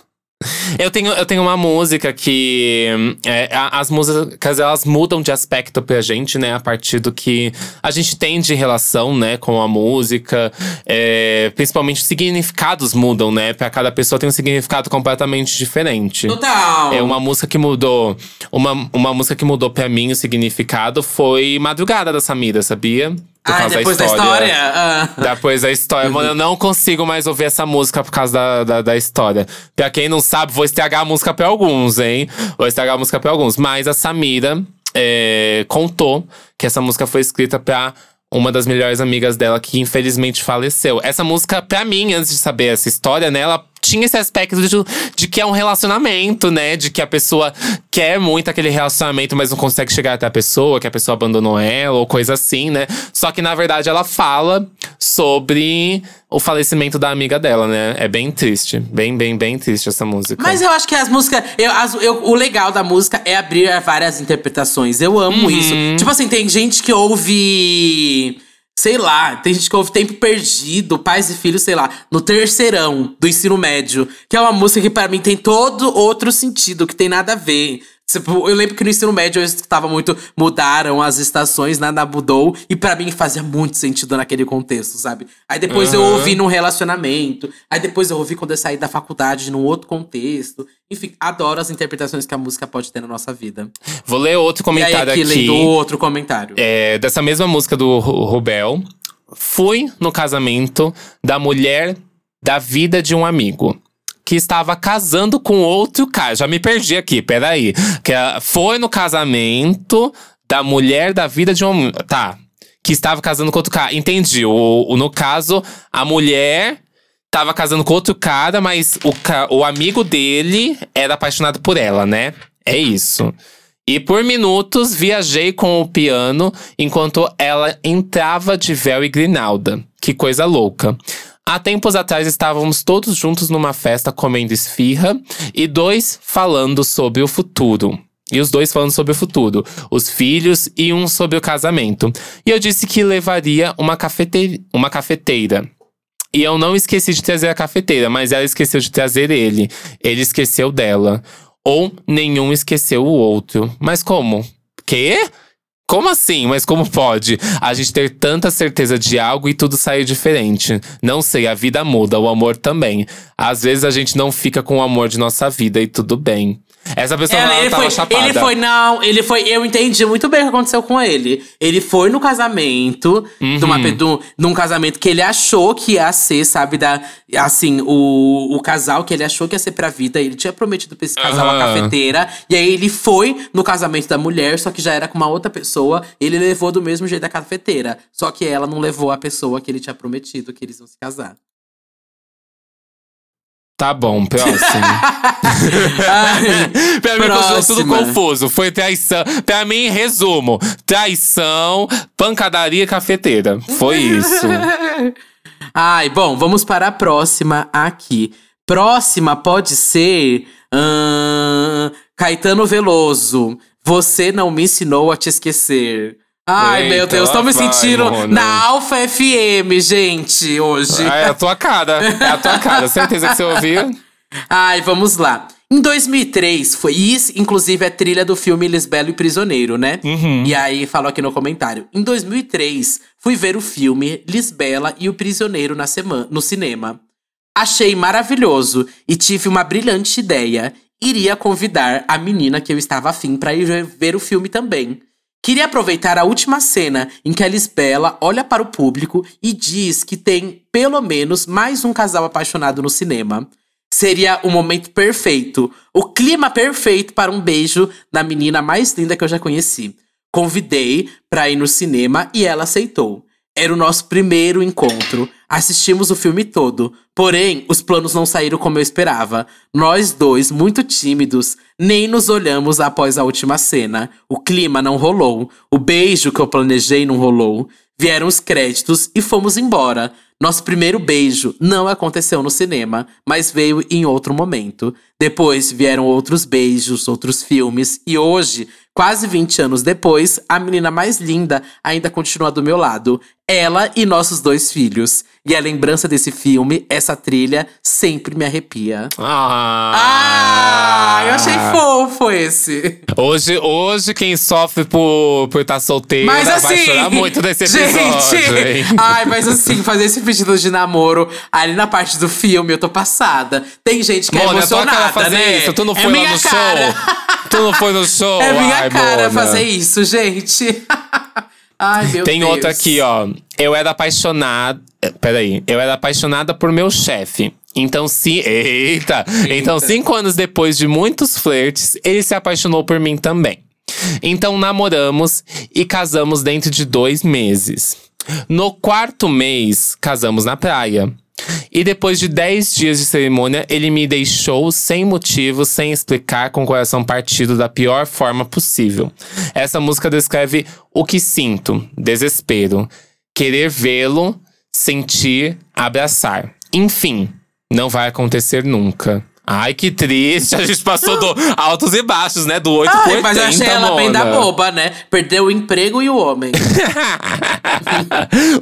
Eu tenho, eu tenho uma música que. é, as músicas elas mudam de aspecto pra gente, né? A partir do que a gente tem de relação, né, com a música. É, principalmente os significados mudam, né? Pra cada pessoa tem um significado completamente diferente. Total! É uma música que mudou. Uma, uma música que mudou pra mim o significado foi Madrugada da Samira, sabia? Por Ah, causa depois da história? Ah. depois da história. Mano, eu não consigo mais ouvir essa música por causa da, da, da história. Pra quem não sabe, vou estragar a música pra alguns, hein? Vou estragar a música pra alguns. Mas a Samira é, contou que essa música foi escrita pra uma das melhores amigas dela que infelizmente faleceu. Essa música, pra mim, antes de saber essa história, né? Ela tinha esse aspecto de, de, que é um relacionamento, né? De que a pessoa quer muito aquele relacionamento, mas não consegue chegar até a pessoa, que a pessoa abandonou ela, ou coisa assim, né? Só que na verdade ela fala sobre o falecimento da amiga dela, né? É bem triste. Bem, bem, bem triste essa música. Mas eu acho que as músicas. Eu, as, eu, o legal da música é abrir várias interpretações. Eu amo Uhum. isso. Tipo assim, tem gente que ouve. Sei lá, tem gente que ouve Tempo Perdido, Pais e Filhos, sei lá, no terceirão do ensino médio. Que é uma música que pra mim tem todo outro sentido, que tem nada a ver. Tipo, eu lembro que no ensino médio eu escutava muito, mudaram as estações, nada mudou. E pra mim fazia muito sentido naquele contexto, sabe? Aí depois eu Aham. ouvi num relacionamento. Aí depois eu ouvi quando eu saí da faculdade, num outro contexto. Enfim, adoro as interpretações que a música pode ter na nossa vida. Vou ler outro E aí comentário aqui, aqui. lendo outro comentário. É, dessa mesma música do Ru- Rubel. Fui no casamento da mulher da vida de um amigo. Que estava casando com outro cara. Já me perdi aqui, peraí. Que ela foi no casamento da mulher da vida de um. Tá. Que estava casando com outro cara. Entendi. O, o- no caso, a mulher tava casando com outro cara, mas o, o amigo dele era apaixonado por ela, né? É isso. E por minutos viajei com o piano enquanto ela entrava de véu e grinalda. Que coisa louca. Há tempos atrás estávamos todos juntos numa festa comendo esfirra e dois falando sobre o futuro. E os dois falando sobre o futuro, os filhos e um sobre o casamento. E eu disse que levaria uma, cafete uma cafeteira. E eu não esqueci de trazer a cafeteira, mas ela esqueceu de trazer ele. Ele esqueceu dela. Ou nenhum esqueceu o outro. Mas como? Quê? Como assim? Mas como pode? A gente ter tanta certeza de algo e tudo sair diferente. Não sei, a vida muda, o amor também. Às vezes a gente não fica com o amor de nossa vida e tudo bem. Essa pessoa Ela- ela ele, tava foi, chapada. ele foi, não, ele foi. Eu entendi muito bem o que aconteceu com ele. Ele foi no casamento, de uma, Uhum. pe- do- num casamento que ele achou que ia ser, sabe, da, assim, o, o casal que ele achou que ia ser pra vida. Ele tinha prometido pra esse casal a Aham. cafeteira. E aí ele foi no casamento da mulher, só que já era com uma outra pessoa. Ele levou do mesmo jeito a cafeteira. Só que ela não levou a pessoa que ele tinha prometido que eles iam se casar. Tá bom, próximo. Ai, pra mim continua tudo confuso. Foi traição. Pra mim, resumo: traição, pancadaria cafeteira. Foi isso. Ai, bom, vamos para a próxima aqui. Próxima pode ser. ahn, Caetano Veloso. Você não me ensinou a te esquecer. Ai, Eita, meu Deus, tô lá me vai, sentindo Mona. na Alfa FM, gente, hoje. É a tua cara. É a tua cara. Certeza que você ouviu. Ai, vamos lá. Em 2003, foi isso, inclusive, a trilha do filme Lisbelo e Prisioneiro, né? Uhum. E aí, falou aqui no comentário. Em 2003, fui ver o filme Lisbela e o Prisioneiro na sema- no cinema. Achei maravilhoso e tive uma brilhante ideia. Iria convidar a menina que eu estava afim para ir ver o filme também. Queria aproveitar a última cena em que a Lisbela olha para o público e diz que tem pelo menos mais um casal apaixonado no cinema. Seria o momento perfeito, o clima perfeito para um beijo da menina mais linda que eu já conheci. Convidei para ir no cinema e ela aceitou. Era o nosso primeiro encontro. Assistimos o filme todo. Porém, os planos não saíram como eu esperava. Nós dois, muito tímidos, nem nos olhamos após a última cena. O clima não rolou. O beijo que eu planejei não rolou. Vieram os créditos e fomos embora. Nosso primeiro beijo não aconteceu no cinema, mas veio em outro momento. Depois vieram outros beijos, outros filmes, e hoje, quase 20 anos depois, a menina mais linda ainda continua do meu lado. Ela e nossos dois filhos. E a lembrança desse filme, essa trilha, sempre me arrepia. Ah, eu achei fofo esse. Hoje, hoje quem sofre por por estar solteira Mas assim, vai chorar muito nesse episódio, gente, ai, mas assim, fazer esse pedido de namoro ali na parte do filme, eu tô passada. Tem gente que é Mona, é emocionada, fazer né? isso. Tu não é foi lá minha no cara. show? Tu não foi no show? É minha Ai, cara Mona. fazer isso, gente. ai, meu Tem Deus. outra aqui, ó. Eu era apaixonada. Peraí. Eu era apaixonada por meu chefe. Então, sim. Eita! Então, cinco anos depois de muitos flertes, ele se apaixonou por mim também. Então, namoramos e casamos dentro de dois meses. No quarto mês, casamos na praia. E depois de 10 dias de cerimônia, ele me deixou sem motivo, sem explicar, com o coração partido da pior forma possível. Essa música descreve o que sinto: desespero, querer vê-lo, sentir, abraçar. Enfim, não vai acontecer nunca. Ai, que triste. A gente passou do altos e baixos, né? Do 8 Ai, pro 80, mas eu achei ela bem da Mona. boba, né? Perdeu o emprego e o homem.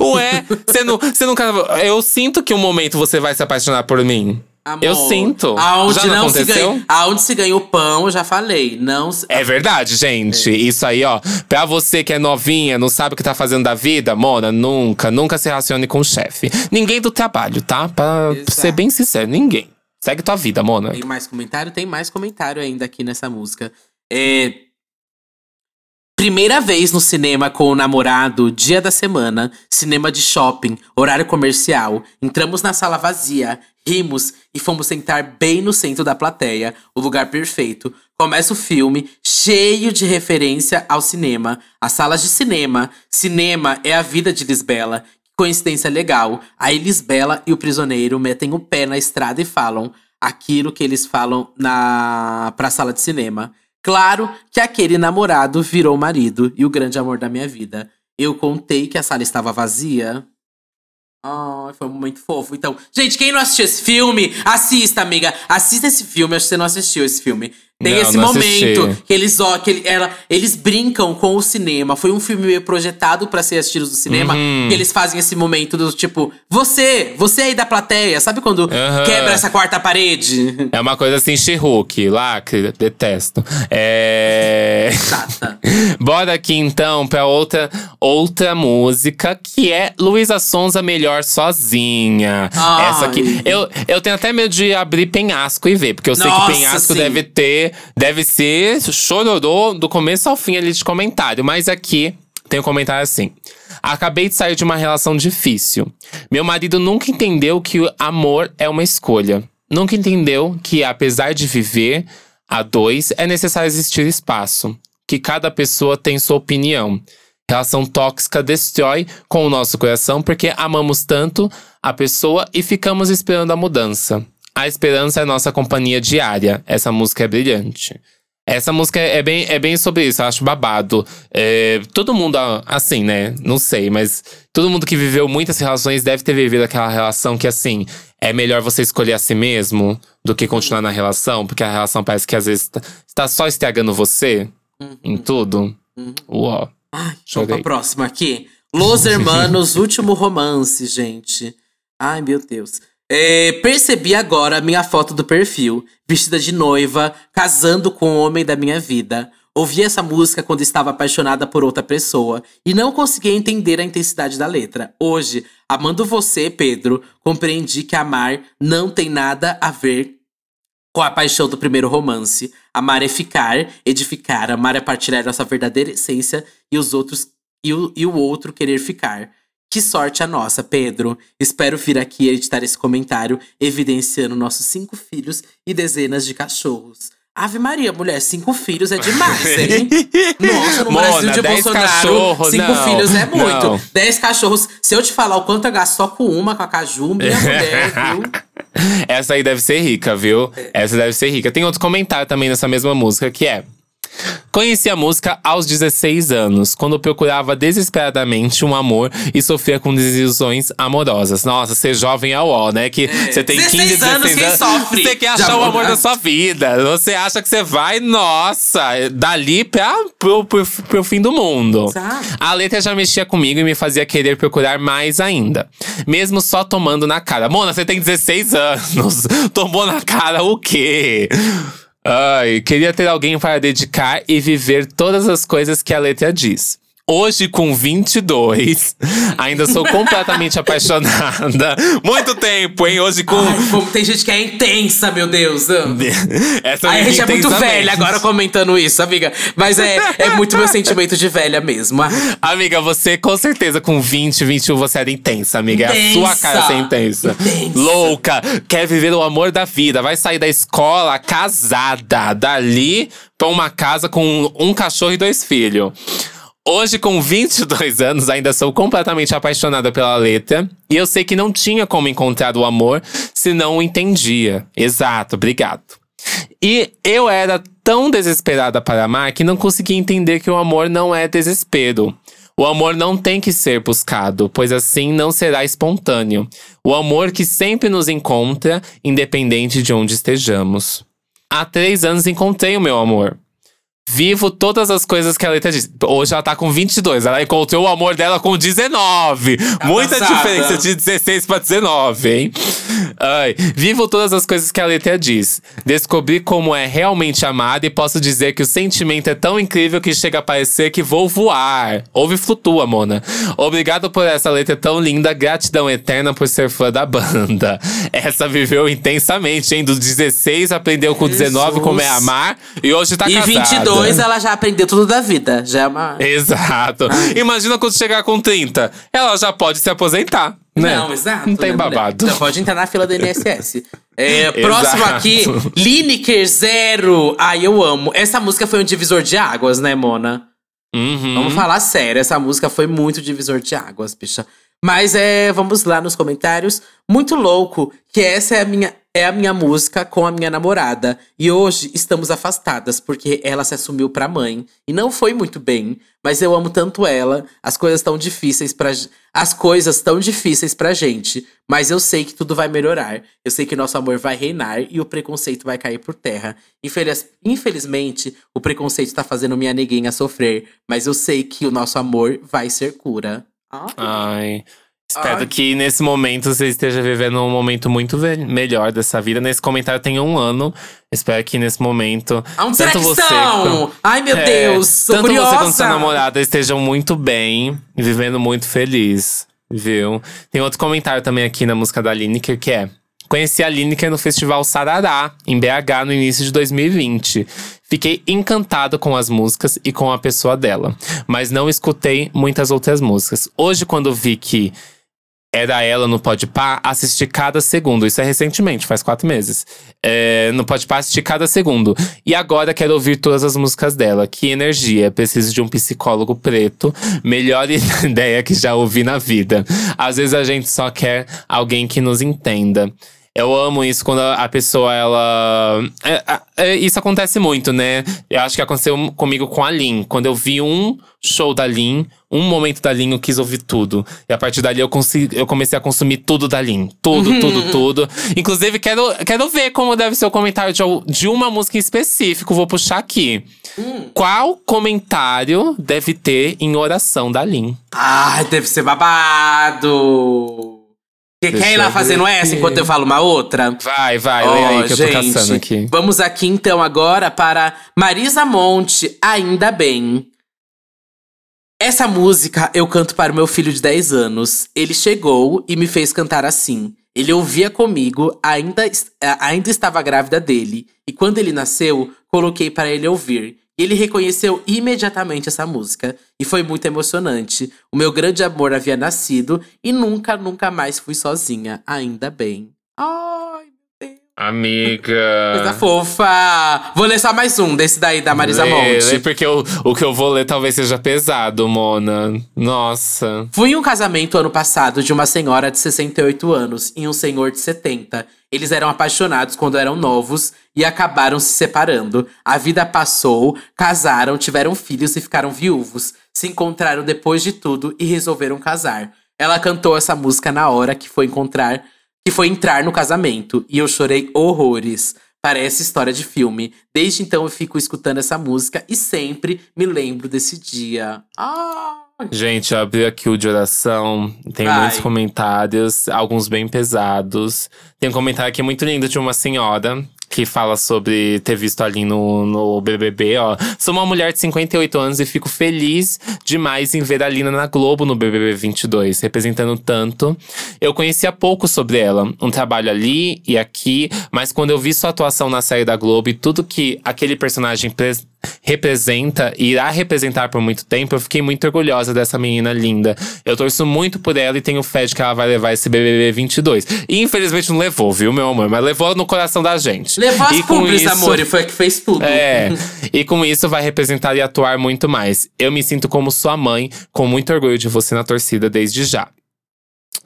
Ué, você não, nunca. Eu sinto que um momento você vai se apaixonar por mim. Amor, Eu sinto. Aonde Já não se aconteceu? ganha, aonde se ganha o pão, eu já falei. Não se- É verdade, gente. Isso aí, ó. Pra você que é novinha, não sabe o que tá fazendo da vida, Mona, nunca, nunca se relacione com o chefe. Ninguém do trabalho, tá? Pra Exato. ser bem sincero, ninguém. Segue tua vida, Mona. Tem mais comentário? Tem mais comentário ainda aqui nessa música. É. Primeira vez no cinema com o namorado, dia da semana, cinema de shopping, horário comercial. Entramos na sala vazia, rimos e fomos sentar bem no centro da plateia, o lugar perfeito. Começa o filme, cheio de referência ao cinema, as salas de cinema. Cinema é a vida de Lisbela. Coincidência legal. Aí Lisbela e o prisioneiro metem o pé na estrada e falam aquilo que eles falam na pra sala de cinema. Claro que aquele namorado virou marido e o grande amor da minha vida. Eu contei que a sala estava vazia. Ai, foi um momento fofo. Então, gente, quem não assistiu esse filme, assista, amiga. Assista esse filme. Acho que você não assistiu esse filme. Tem Não, esse não momento assisti. que eles, ó, que ele- ela, eles brincam com o cinema. Foi um filme meio projetado pra ser assistido no cinema. Uhum. Que eles fazem esse momento do tipo, você, você aí da plateia, sabe quando Aham. quebra essa quarta parede? É uma coisa assim, She-Hulk, lacre, detesto. É. Chata. Bora aqui então pra outra, outra música que é Luísa Sonza Melhor Sozinha. Ai. Essa aqui. Eu, eu tenho até medo de abrir penhasco e ver, porque eu sei Nossa, que penhasco sim. deve ter. Deve ser chororô do começo ao fim ali de comentário. Mas aqui tem um comentário assim. Acabei de sair de uma relação difícil. Meu marido nunca entendeu que o amor é uma escolha. Nunca entendeu que, apesar de viver a dois, é necessário existir espaço. Que cada pessoa tem sua opinião. Relação tóxica destrói com o nosso coração porque amamos tanto a pessoa e ficamos esperando a mudança. A esperança é nossa companhia diária. Essa música é brilhante. Essa música é bem, é bem sobre isso, eu acho babado. É, todo mundo, assim, né? Não sei, mas todo mundo que viveu muitas relações deve ter vivido aquela relação que, assim, é melhor você escolher a si mesmo do que continuar na relação, porque a relação parece que às vezes tá- está só estragando você em tudo. Uó. Ai, vamos pra próxima aqui. Los Hermanos, último romance, gente. Ai, meu Deus. É, percebi agora a minha foto do perfil, vestida de noiva, casando com o homem da minha vida. Ouvi essa música quando estava apaixonada por outra pessoa e não conseguia entender a intensidade da letra. Hoje, amando você, Pedro, compreendi que amar não tem nada a ver com a paixão do primeiro romance. Amar é ficar, edificar, amar é partilhar nossa verdadeira essência e os outros e o, e o outro querer ficar. Que sorte a nossa, Pedro. Espero vir aqui editar esse comentário evidenciando nossos cinco filhos e dezenas de cachorros. Ave Maria, mulher, cinco filhos é demais, hein? Nossa, no Mona, Brasil de 10 Bolsonaro, cinco não, filhos é muito. não. Dez cachorros. Se eu te falar o quanto eu gasto só com uma, com a Caju, minha mulher, viu? Essa aí deve ser rica, viu? Essa deve ser rica. Tem outro comentário também nessa mesma música que é. Conheci a música aos 16 anos, quando procurava desesperadamente um amor e sofria com desilusões amorosas. Nossa, ser jovem é o ó, né? Que você tem 15, 16 16 anos, quem anos. sofre Você quer achar o amor? amor da sua vida. Você acha que você vai, nossa, dali pra, pro, pro, pro fim do mundo. Exato. A letra já mexia comigo e me fazia querer procurar mais ainda. Mesmo só tomando na cara. Mona, você tem 16 anos. Tomou na cara o quê? Ai, queria ter alguém para dedicar e viver todas as coisas que a letra diz. Hoje, com 22, ainda sou completamente apaixonada. Muito tempo, hein? Hoje com. Ai, como tem gente que é intensa, meu Deus. Essa Ai, a gente é muito velha agora comentando isso, amiga. Mas é, é muito meu sentimento de velha mesmo. Amiga, você com certeza com 20, 21 você era intensa, amiga. É a Intensa. sua cara ser intensa. Intensa. Louca, quer viver o amor da vida. Vai sair da escola casada. Dali pra uma casa com um cachorro e dois filhos. Hoje, com 22 anos, ainda sou completamente apaixonada pela letra. E eu sei que não tinha como encontrar o amor se não o entendia. Exato, obrigado. E eu era tão desesperada para amar que não conseguia entender que o amor não é desespero. O amor não tem que ser buscado, pois assim não será espontâneo. O amor que sempre nos encontra, independente de onde estejamos. Há três anos encontrei o meu amor. Vivo todas as coisas que a letra diz. Hoje ela tá com 22, ela encontrou o amor dela com 19. Tá Muita passada. diferença de 16 para 19, hein? Ai, vivo todas as coisas que a letra diz. Descobri como é realmente amada e posso dizer que o sentimento é tão incrível que chega a parecer que vou voar. Ouve flutua, Mona. Obrigado por essa letra tão linda, gratidão eterna por ser fã da banda. Essa viveu intensamente, hein? Dos 16 aprendeu com Jesus. 19 como é amar e hoje tá e casada. E 22 22 ela já aprendeu tudo da vida. Já é uma. Exato. Ai. Imagina quando chegar com 30. Ela já pode se aposentar. Né? Não, exato. Não tem né, babado. Já pode entrar na fila do INSS. É, próximo aqui, Lineker Zero. Ai, eu amo. Essa música foi um divisor de águas, né, Mona? Uhum. Vamos falar sério, essa música foi muito divisor de águas, bicha. Mas é, vamos lá nos comentários. Muito louco que essa é a minha é a minha música com a minha namorada. E hoje estamos afastadas porque ela se assumiu pra mãe. E não foi muito bem, mas eu amo tanto ela. As coisas tão difíceis para as coisas tão difíceis pra gente, mas eu sei que tudo vai melhorar. Eu sei que nosso amor vai reinar e o preconceito vai cair por terra. Infeliz, infelizmente, o preconceito tá fazendo minha neguinha sofrer, mas eu sei que o nosso amor vai ser cura. Ai. Ai. Espero Ai. que nesse momento você esteja vivendo um momento muito melhor dessa vida. Nesse comentário tem um ano. Espero que nesse momento. Um tanto você, Ai, meu é, Deus! Sou tanto curiosa. você quanto sua namorada estejam muito bem, vivendo muito feliz. Viu? Tem outro comentário também aqui na música da Lineker que é. Conheci a Lineker no Festival Sarará, em BH, no início de 2020. Fiquei encantado com as músicas e com a pessoa dela, mas não escutei muitas outras músicas. Hoje, quando vi que era ela no Podpah, assisti cada segundo. Isso é recentemente, faz quatro meses. É, no Podpah, assisti cada segundo. E agora quero ouvir todas as músicas dela. Que energia. Preciso de um psicólogo preto. Melhor ideia que já ouvi na vida. Às vezes a gente só quer alguém que nos entenda. Eu amo isso quando a pessoa, ela. É, é, isso acontece muito, né? Eu acho que aconteceu comigo com a Lin. Quando eu vi um show da Lin, um momento da Lin, eu quis ouvir tudo. E a partir dali eu, consegui, eu comecei a consumir tudo da Lin. Tudo, tudo, tudo. Inclusive, quero, quero ver como deve ser o comentário de, de uma música em específico. Vou puxar aqui. Hum. Qual comentário deve ter em oração da Lin? Ah, deve ser babado! Você quer ir lá fazendo aqui. essa enquanto eu falo uma outra? Vai, vai, oh, aí que gente, eu tô caçando aqui. Vamos aqui então agora para Marisa Monte, Ainda Bem. Essa música eu canto para o meu filho de 10 anos. Ele chegou e me fez cantar assim. Ele ouvia comigo, ainda, ainda estava grávida dele. E quando ele nasceu, coloquei para ele ouvir. Ele reconheceu imediatamente essa música e foi muito emocionante. O meu grande amor havia nascido e nunca, nunca mais fui sozinha, ainda bem. Deus. Amiga. Coisa fofa. Vou ler só mais um desse daí da Marisa lê, Monte. Lê porque o, o que eu vou ler talvez seja pesado, Mona. Nossa. Fui em um casamento ano passado de uma senhora de 68 anos e um senhor de 70 eles eram apaixonados quando eram novos e acabaram se separando. A vida passou, casaram, tiveram filhos e ficaram viúvos. Se encontraram depois de tudo e resolveram casar. Ela cantou essa música na hora que foi encontrar, que foi entrar no casamento, e eu chorei horrores. Parece história de filme. Desde então eu fico escutando essa música e sempre me lembro desse dia. Ah! Gente, eu abri aqui o de oração. Tem Vai. muitos comentários, alguns bem pesados. Tem um comentário aqui muito lindo de uma senhora que fala sobre ter visto ali no, no BBB, ó. Sou uma mulher de 58 anos e fico feliz demais em ver a Lina na Globo no BBB 22, representando tanto. Eu conhecia pouco sobre ela, um trabalho ali e aqui, mas quando eu vi sua atuação na série da Globo e tudo que aquele personagem representa e irá representar por muito tempo, eu fiquei muito orgulhosa dessa menina linda. Eu torço muito por ela e tenho fé de que ela vai levar esse BBB 22. E infelizmente não levou, viu, meu amor? Mas levou no coração da gente. Levou as e com públicas, isso- amor, e foi a que fez tudo. é, e com isso vai representar e atuar muito mais. Eu me sinto como sua mãe, com muito orgulho de você na torcida desde já.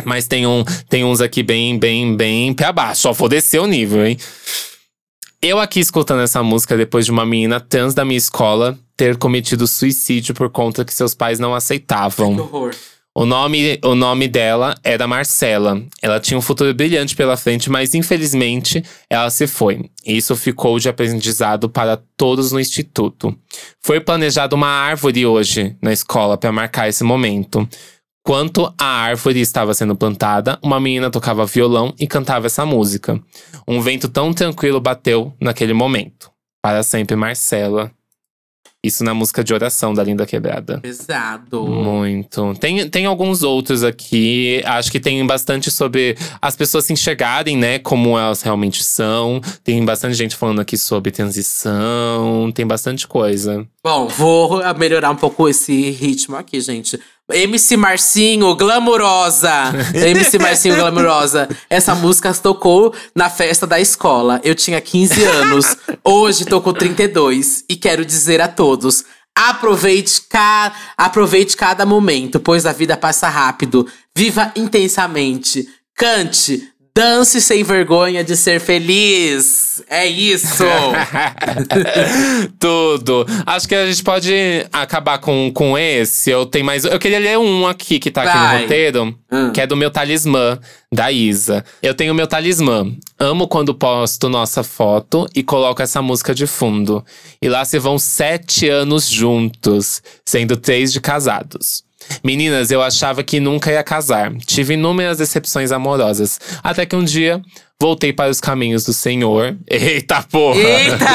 Mas tem, um, tem uns aqui bem, bem, bem pé abaixo. Só vou descer o nível, hein? Eu aqui escutando essa música depois de uma menina trans da minha escola ter cometido suicídio por conta que seus pais não aceitavam. Que horror. O nome, o nome dela era Marcela. Ela tinha um futuro brilhante pela frente, mas infelizmente ela se foi. Isso ficou de aprendizado para todos no instituto. Foi planejada uma árvore hoje na escola para marcar esse momento. Quanto a árvore estava sendo plantada, uma menina tocava violão e cantava essa música. Um vento tão tranquilo bateu naquele momento. Para sempre, Marcela. Isso na música de oração da Linda Quebrada. Pesado. Muito. Tem, tem alguns outros aqui. Acho que tem bastante sobre as pessoas se enxergarem, né? Como elas realmente são. Tem bastante gente falando aqui sobre transição. Tem bastante coisa. Bom, vou melhorar um pouco esse ritmo aqui, gente. MC Marcinho, glamurosa. MC Marcinho, glamurosa. Essa música tocou na festa da escola. Eu tinha 15 anos. Hoje tô com 32. E quero dizer a todos. Aproveite, ca... Aproveite cada momento, pois a vida passa rápido. Viva intensamente. Cante, dance sem vergonha de ser feliz. É isso. Tudo. Acho que a gente pode acabar com, com esse. Eu tenho mais. Eu queria ler um aqui que tá aqui Vai. no roteiro, Hum. que é do meu talismã, da Isa. Eu tenho meu talismã. Amo quando posto nossa foto e coloco essa música de fundo. E lá se vão sete anos juntos, sendo três de casados. Meninas, eu achava que nunca ia casar. Tive inúmeras decepções amorosas. Até que um dia voltei para os caminhos do Senhor. Eita porra! Eita!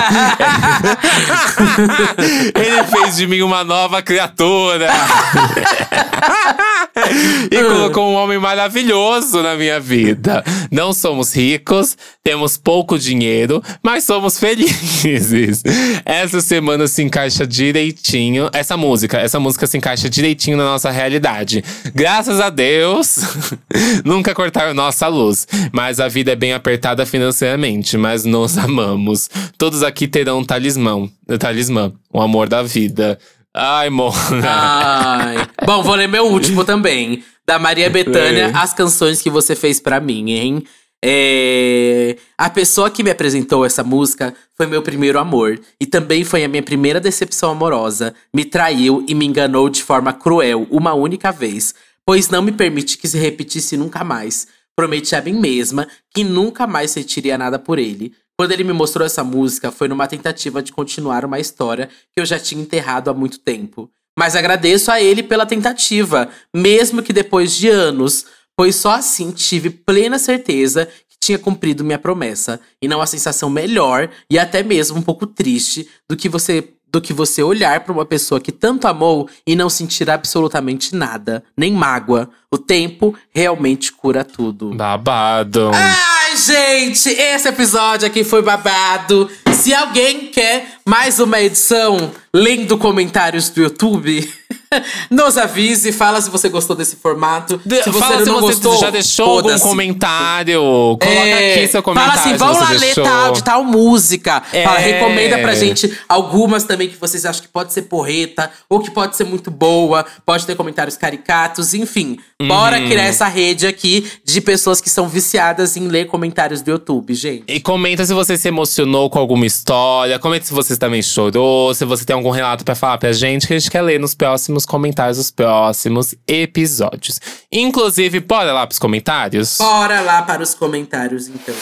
Ele fez de mim uma nova criatura. e colocou um homem maravilhoso na minha vida. Não somos ricos, temos pouco dinheiro, mas somos felizes. Essa semana se encaixa direitinho. Essa música, essa música se encaixa direitinho na nossa realidade. Graças a Deus, nunca cortaram nossa luz. Mas a vida é bem apertada financeiramente, mas nos amamos. Todos aqui terão um talismã, talismã, o amor da vida. Ai, Mona. Ai. Bom, vou ler meu último também. Da Maria Bethânia, as canções que você fez pra mim, hein? É, A pessoa que me apresentou essa música foi meu primeiro amor. E também foi a minha primeira decepção amorosa. Me traiu e me enganou de forma cruel, uma única vez. Pois não me permite que se repetisse nunca mais. Prometi a mim mesma que nunca mais sentiria nada por ele. Quando ele me mostrou essa música, foi numa tentativa de continuar uma história que eu já tinha enterrado há muito tempo. Mas agradeço a ele pela tentativa, mesmo que depois de anos, pois só assim tive plena certeza que tinha cumprido minha promessa. E não a sensação melhor e até mesmo um pouco triste do que você do que você olhar para uma pessoa que tanto amou e não sentir absolutamente nada, nem mágoa. O tempo realmente cura tudo. Babado. Ai, gente, esse episódio aqui foi babado. Se alguém quer mais uma edição lendo comentários do YouTube, nos avise, fala se você gostou desse formato. De- se você fala se não você gostou, já deixou algum comentário. Coloca É, aqui seu comentário. Fala assim, se você lá ler tal, de tal música. Fala, É. recomenda pra gente algumas também que vocês acham que pode ser porreta ou que pode ser muito boa. Pode ter comentários caricatos, enfim. Bora Uhum. criar essa rede aqui de pessoas que são viciadas em ler comentários do YouTube, gente. E comenta se você se emocionou com alguma história. Comenta se você também chorou. Se você tem algum relato pra falar pra gente, que a gente quer ler nos próximos comentários dos próximos episódios. Inclusive, bora lá pros comentários? Bora lá para os comentários, então.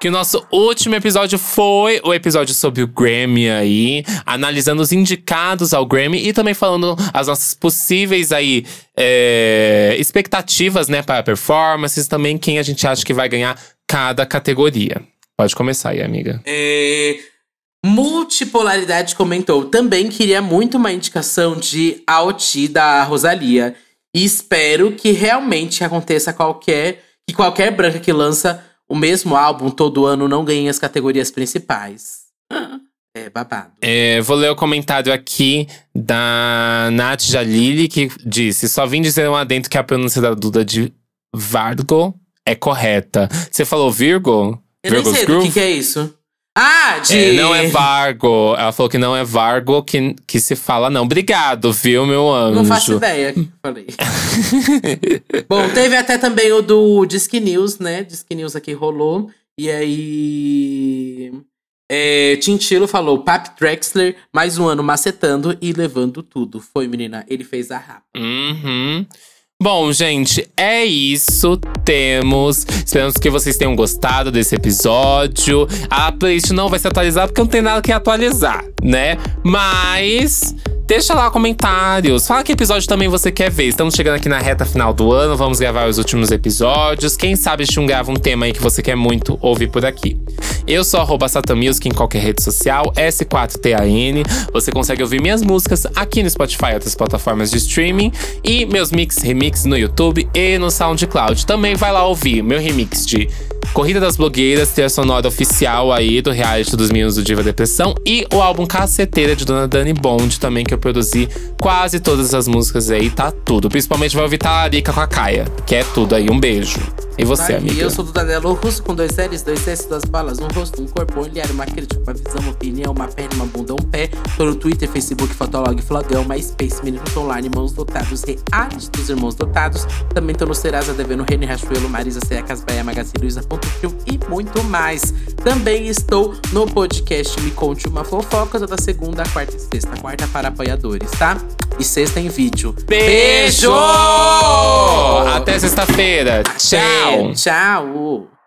Que o nosso último episódio foi o episódio sobre o Grammy aí, analisando os indicados ao Grammy e também falando as nossas possíveis aí é, expectativas, né, para performances, também quem a gente acha que vai ganhar cada categoria. Pode começar aí, amiga. É, Multipolaridade comentou. Também queria muito uma indicação de Alti da Rosalia. E espero que realmente aconteça qualquer. Que qualquer branca que lança o mesmo álbum todo ano não ganha as categorias principais. É babado. É, vou ler o comentário aqui da Nath Jalili, que disse: Só vim dizer um adendo que a pronúncia da Duda de Vargo é correta. Você falou Virgo? Eu nem Virgo's sei do Groove? que, que é isso. Ah, de. É, não é Vargo. Ela falou que não é Vargo que, que se fala, não. Obrigado, viu, meu anjo? Não faço ideia, que eu falei. Bom, teve até também o do Disque News, né? Disque News aqui rolou. E aí. É, Tintilo falou: Pap Drexler, mais um ano macetando e levando tudo. Foi, menina, ele fez a rapa. Uhum. Bom, gente, é isso. Temos. Esperamos que vocês tenham gostado desse episódio. A playlist não vai se atualizar porque não tem nada que atualizar, né? Mas. Deixa lá comentários. Fala que episódio também você quer ver. Estamos chegando aqui na reta final do ano. Vamos gravar os últimos episódios. Quem sabe a grava um tema aí que você quer muito ouvir por aqui. Eu sou Satamiusk em qualquer rede social, S4TAN. Você consegue ouvir minhas músicas aqui no Spotify e outras plataformas de streaming. E meus mix remix no YouTube e no SoundCloud. Também vai lá ouvir meu remix de Corrida das Blogueiras, ter sonora oficial aí do reality dos Meninos do Diva Depressão. E o álbum Caceteira de Dona Dani Bond, também que eu produzi quase todas as músicas aí, tá tudo. Principalmente vai ouvir Talarica com a Caia, que é tudo aí. Um beijo. E você, Tá? amiga? E eu sou do Danilo Russo, com dois L's, dois S, duas balas, um rosto, um corpo, um olhar, uma crítica, uma visão, uma opinião, uma perna, uma bunda, um pé. Tô no Twitter, Facebook, Fotolog, Flogão, MySpace, Meninos Online, Mãos Dotados, Reality dos Irmãos Dotados. Também tô no Serasa, Devendo, Rene Rachuelo, Marisa, Secas, Baia, Magazine Luiza, E muito mais. Também estou no podcast Me Conte Uma Fofoca, toda segunda, quarta e sexta. Quarta para apoiadores, tá? E sexta em vídeo. Beijo! Até sexta-feira. Tchau! Tchau!